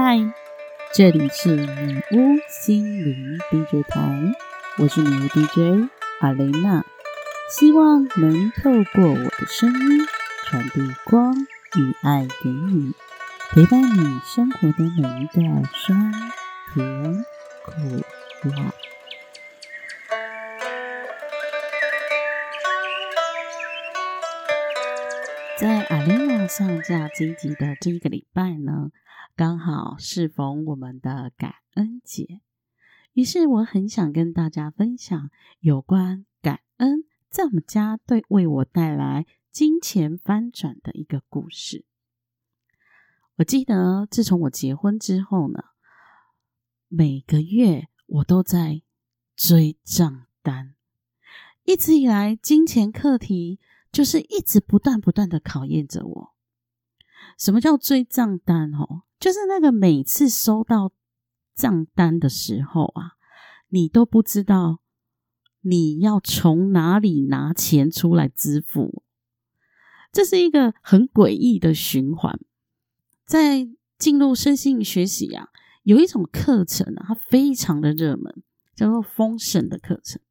嗨，这里是女巫心灵 DJ 台，我是女巫 DJ 阿雷娜，希望能透过我的声音传递光与爱给你，陪伴你生活的每一个酸甜苦辣。在阿雷娜上架这一集的这一个礼拜呢，刚好适逢我们的感恩节，于是我很想跟大家分享有关感恩在我们家对为我带来金钱翻转的一个故事。我记得自从我结婚之后呢，每个月我都在追账单，一直以来金钱课题。就是一直不断不断的考验着我。什么叫追账单？哦，就是那个每次收到账单的时候啊，你都不知道你要从哪里拿钱出来支付。这是一个很诡异的循环。在进入身心学习啊，有一种课程啊，它非常的热门，叫做丰盛的课程。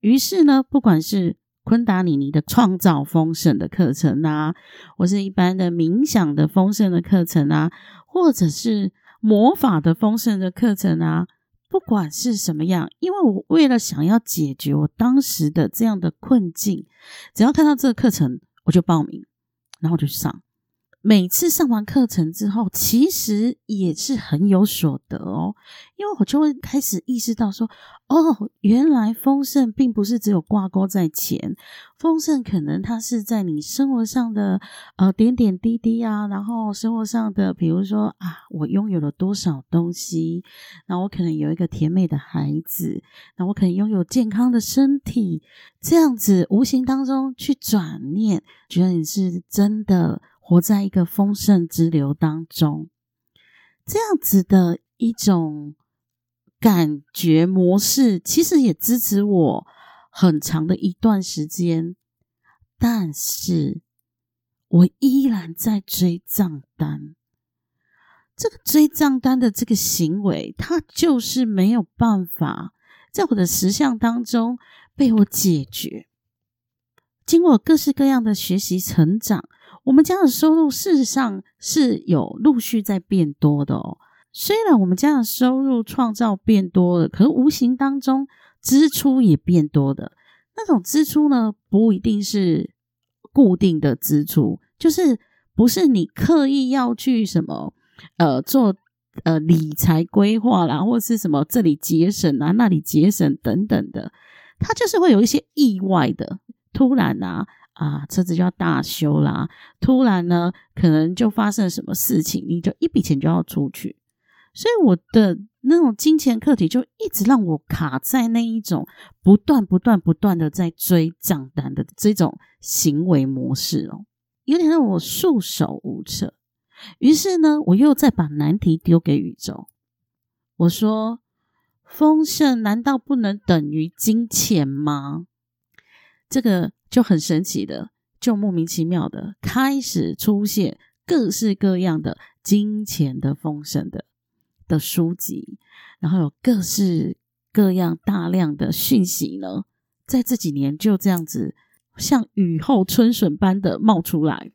于是呢，不管是昆达里尼的创造丰盛的课程啊，或是一般的冥想的丰盛的课程啊，或者是魔法的丰盛的课程啊，不管是什么样，因为我为了想要解决我当时的这样的困境，只要看到这个课程，我就报名，然后就去上。每次上完课程之后，其实也是很有所得哦，因为我就会开始意识到说，哦，原来丰盛并不是只有挂钩在钱，丰盛可能它是在你生活上的呃点点滴滴啊，然后生活上的，比如说啊，我拥有了多少东西，那我可能有一个甜美的孩子，那我可能拥有健康的身体，这样子无形当中去转念，觉得你是真的。活在一个丰盛之流当中，这样子的一种感觉模式，其实也支持我很长的一段时间。但是，我依然在追账单。这个追账单的这个行为，它就是没有办法在我的实相当中被我解决。经过各式各样的学习成长。我们家的收入事实上是有陆续在变多的哦。虽然我们家的收入创造变多了，可是无形当中支出也变多的。那种支出呢，不一定是固定的支出，就是不是你刻意要去什么呃做呃理财规划啦，或是什么这里节省啊，那里节省等等的，它就是会有一些意外的，突然啊。啊，车子就要大修啦！突然呢，可能就发生什么事情，你就一笔钱就要出去。所以我的那种金钱课题就一直让我卡在那一种不断、不断、不断的在追账单的这种行为模式哦，有点让我束手无策。于是呢，我又再把难题丢给宇宙，我说：“丰盛难道不能等于金钱吗？”这个。就很神奇的，就莫名其妙的开始出现各式各样的金钱的丰盛的的书籍，然后有各式各样大量的讯息呢，在这几年就这样子像雨后春笋般的冒出来，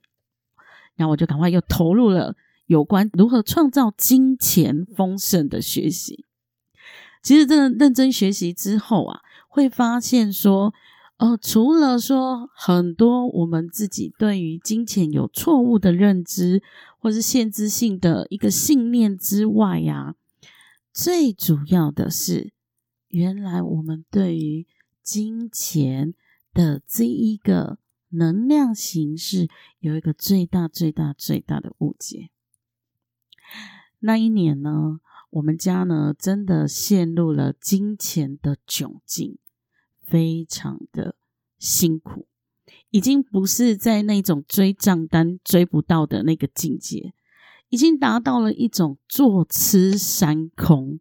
然后我就赶快又投入了有关如何创造金钱丰盛的学习。其实，真的认真学习之后啊，会发现说。哦，除了说很多我们自己对于金钱有错误的认知，或是限制性的一个信念之外呀，最主要的是，原来我们对于金钱的这一个能量形式有一个最大、最大、最大的误解。那一年呢，我们家呢真的陷入了金钱的窘境。非常的辛苦，已经不是在那种追账单追不到的那个境界，已经达到了一种坐吃山空。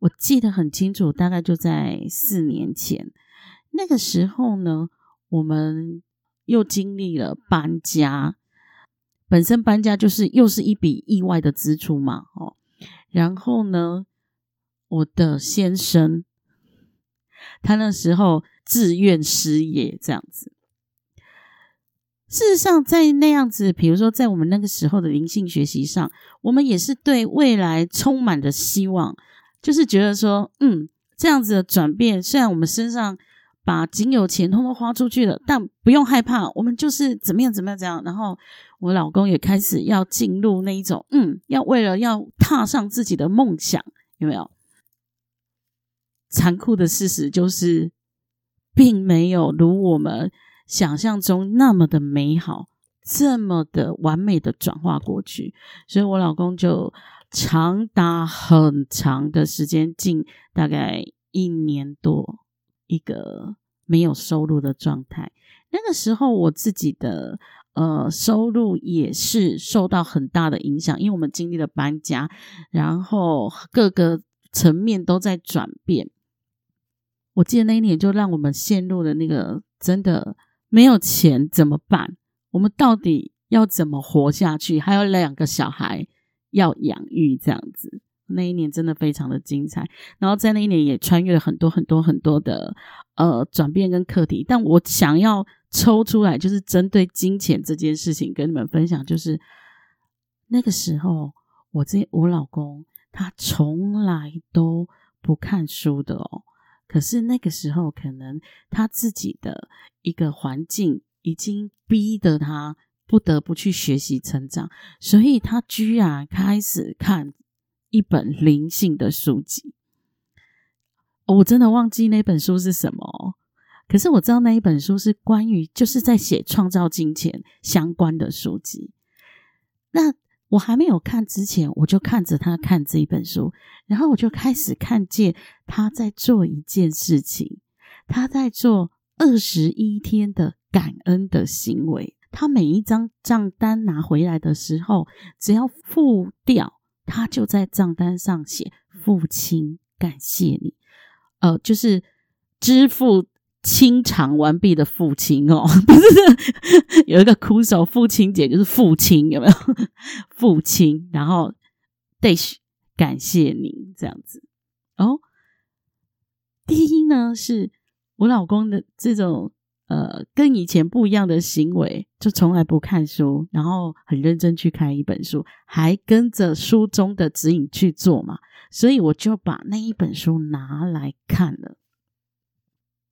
我记得很清楚，大概就在四年前，那个时候呢，我们又经历了搬家，本身搬家就是又是一笔意外的支出嘛，哦，然后呢，我的先生他那时候自愿失业，这样子。事实上，在那样子，比如说在我们那个时候的灵性学习上，我们也是对未来充满着希望，就是觉得说，嗯，这样子的转变，虽然我们身上把仅有钱通通花出去了，但不用害怕，我们就是怎么样怎么样怎样。然后我老公也开始要进入那一种，嗯，要为了要踏上自己的梦想，有没有？残酷的事实就是，并没有如我们。想象中那么的美好，这么的完美的转化过去，所以我老公就长达很长的时间，近大概一年多，一个没有收入的状态。那个时候，我自己的呃收入也是受到很大的影响，因为我们经历了搬家，然后各个层面都在转变。我记得那一年就让我们陷入了那个真的。没有钱怎么办？我们到底要怎么活下去？还有两个小孩要养育，这样子。那一年真的非常的精彩。然后在那一年也穿越了很多很多很多的呃转变跟课题。但我想要抽出来，就是针对金钱这件事情跟你们分享，就是那个时候我这我老公他从来都不看书的哦。可是那个时候，可能他自己的一个环境已经逼得他不得不去学习成长，所以他居然开始看一本灵性的书籍。我真的忘记那本书是什么，可是我知道那一本书是关于就是在写创造金钱相关的书籍。那。我还没有看之前，我就看着他看这一本书，然后我就开始看见他在做一件事情，他在做二十一天的感恩的行为。他每一张账单拿回来的时候，只要付掉，他就在账单上写“父亲感谢你”，呃，就是支付。清偿完毕的父亲哦，不是有一个哭手，父亲节就是父亲有没有？父亲，然后感谢您这样子哦。第一呢，是我老公的这种呃跟以前不一样的行为，就从来不看书，然后很认真去看一本书，还跟着书中的指引去做嘛，所以我就把那一本书拿来看了。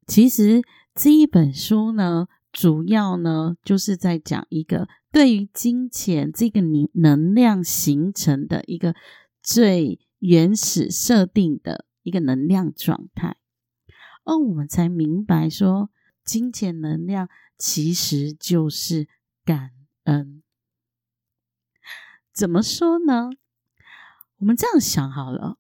其实这一本书呢，主要呢就是在讲一个对于金钱这个能能量形成的一个最原始设定的一个能量状态，而我们才明白说，金钱能量其实就是感恩。怎么说呢？我们这样想好了，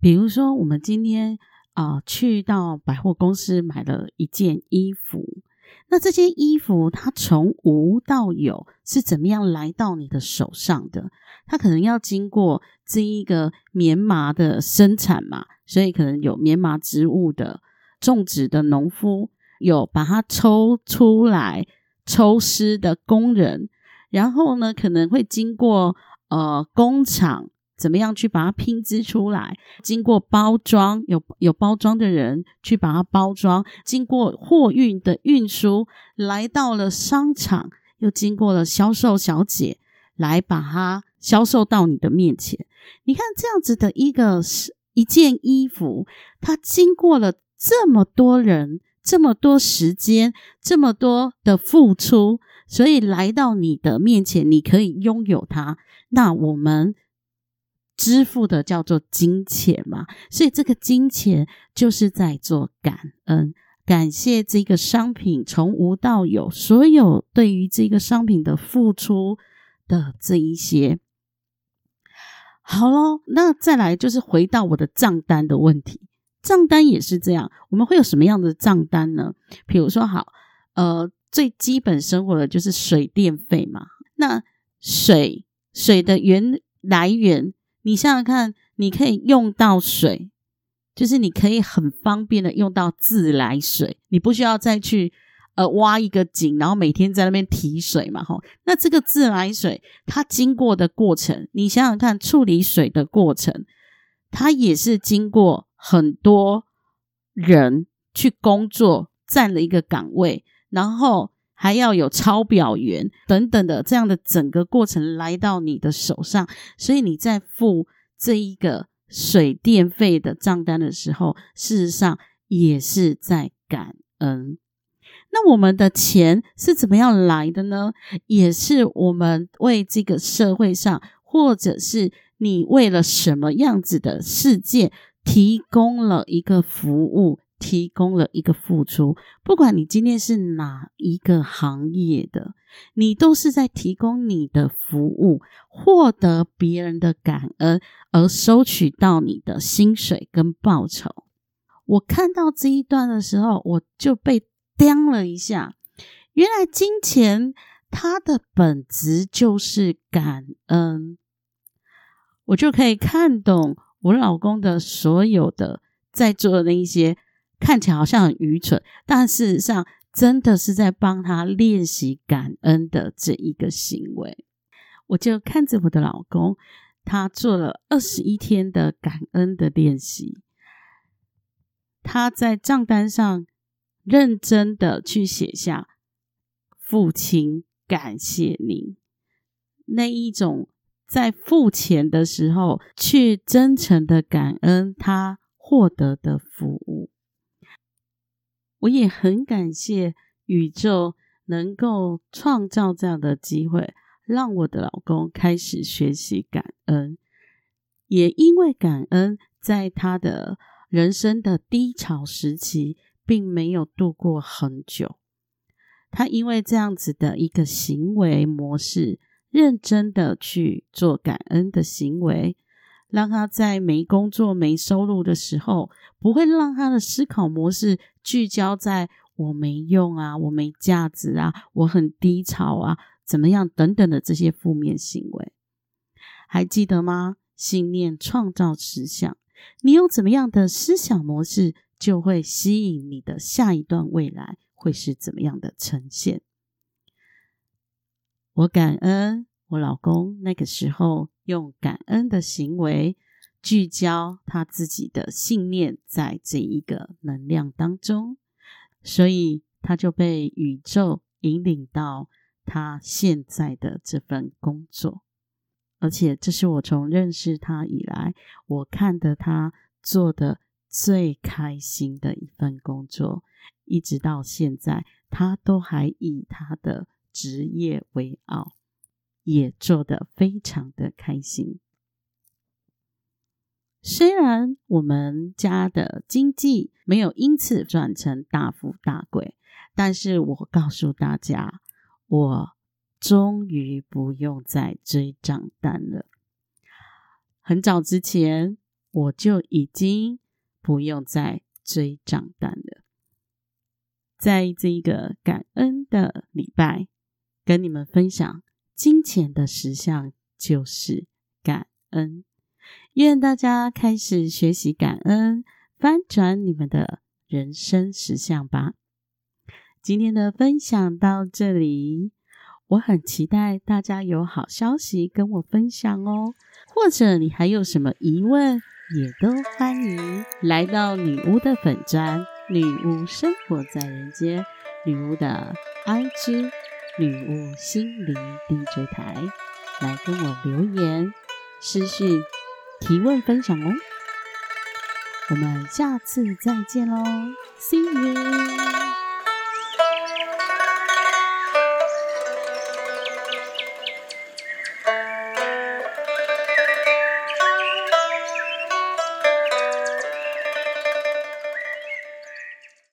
比如说我们今天。啊，去到百货公司买了一件衣服，那这件衣服它从无到有是怎么样来到你的手上的？它可能要经过这一个棉麻的生产嘛，所以可能有棉麻植物的种植的农夫，有把它抽出来抽丝的工人，然后呢，可能会经过呃工厂。怎么样去把它拼织出来？经过包装，有有包装的人去把它包装，经过货运的运输，来到了商场，又经过了销售小姐来把它销售到你的面前。你看这样子的一个一件衣服，它经过了这么多人、这么多时间、这么多的付出，所以来到你的面前，你可以拥有它。那我们。支付的叫做金钱嘛，所以这个金钱就是在做感恩，感谢这个商品从无到有，所有对于这个商品的付出的这一些。好喽，那再来就是回到我的账单的问题，账单也是这样，我们会有什么样的账单呢？比如说，好，呃，最基本生活的就是水电费嘛，那水水的源来源。你想想看，你可以用到水，就是你可以很方便的用到自来水，你不需要再去呃挖一个井，然后每天在那边提水嘛，吼。那这个自来水它经过的过程，你想想看，处理水的过程，它也是经过很多人去工作，占了一个岗位，然后还要有抄表员等等的这样的整个过程来到你的手上，所以你在付这一个水电费的账单的时候，事实上也是在感恩。那我们的钱是怎么样来的呢？也是我们为这个社会上，或者是你为了什么样子的世界，提供了一个服务，提供了一个付出。不管你今天是哪一个行业的，你都是在提供你的服务，获得别人的感恩，而收取到你的薪水跟报酬。我看到这一段的时候，我就被。掂了一下，原来金钱它的本质就是感恩，我就可以看懂我老公的所有的在做的那一些看起来好像很愚蠢，但事实上真的是在帮他练习感恩的这一个行为。我就看着我的老公，他做了二十一天的感恩的练习，他在账单上。认真的去写下，父亲感谢您那一种在付钱的时候去真诚的感恩他获得的服务。我也很感谢宇宙能够创造这样的机会，让我的老公开始学习感恩。也因为感恩，在他的人生的低潮时期。并没有度过很久，他因为这样子的一个行为模式，认真的去做感恩的行为，让他在没工作、没收入的时候，不会让他的思考模式聚焦在我没用啊、我没价值啊、我很低潮啊、怎么样等等的这些负面行为。还记得吗？信念创造实相，你有怎么样的思想模式？就会吸引你的下一段未来会是怎么样的呈现？我感恩我老公那个时候用感恩的行为聚焦他自己的信念在这一个能量当中，所以他就被宇宙引领到他现在的这份工作，而且这是我从认识他以来我看的他做的。最开心的一份工作，一直到现在，他都还以他的职业为傲，也做得非常的开心。虽然我们家的经济没有因此转成大富大贵，但是我告诉大家，我终于不用再追账单了。很早之前，我就已经。不用再追账单了。在这一个感恩的礼拜，跟你们分享金钱的实相就是感恩。愿大家开始学习感恩，翻转你们的人生实相吧。今天的分享到这里，我很期待大家有好消息跟我分享哦，或者你还有什么疑问？也都欢迎来到女巫的粉砖，女巫生活在人间，女巫的 IG，女巫心灵 DJ 台，来跟我留言、私讯、提问、分享哦。我们下次再见喽，See you。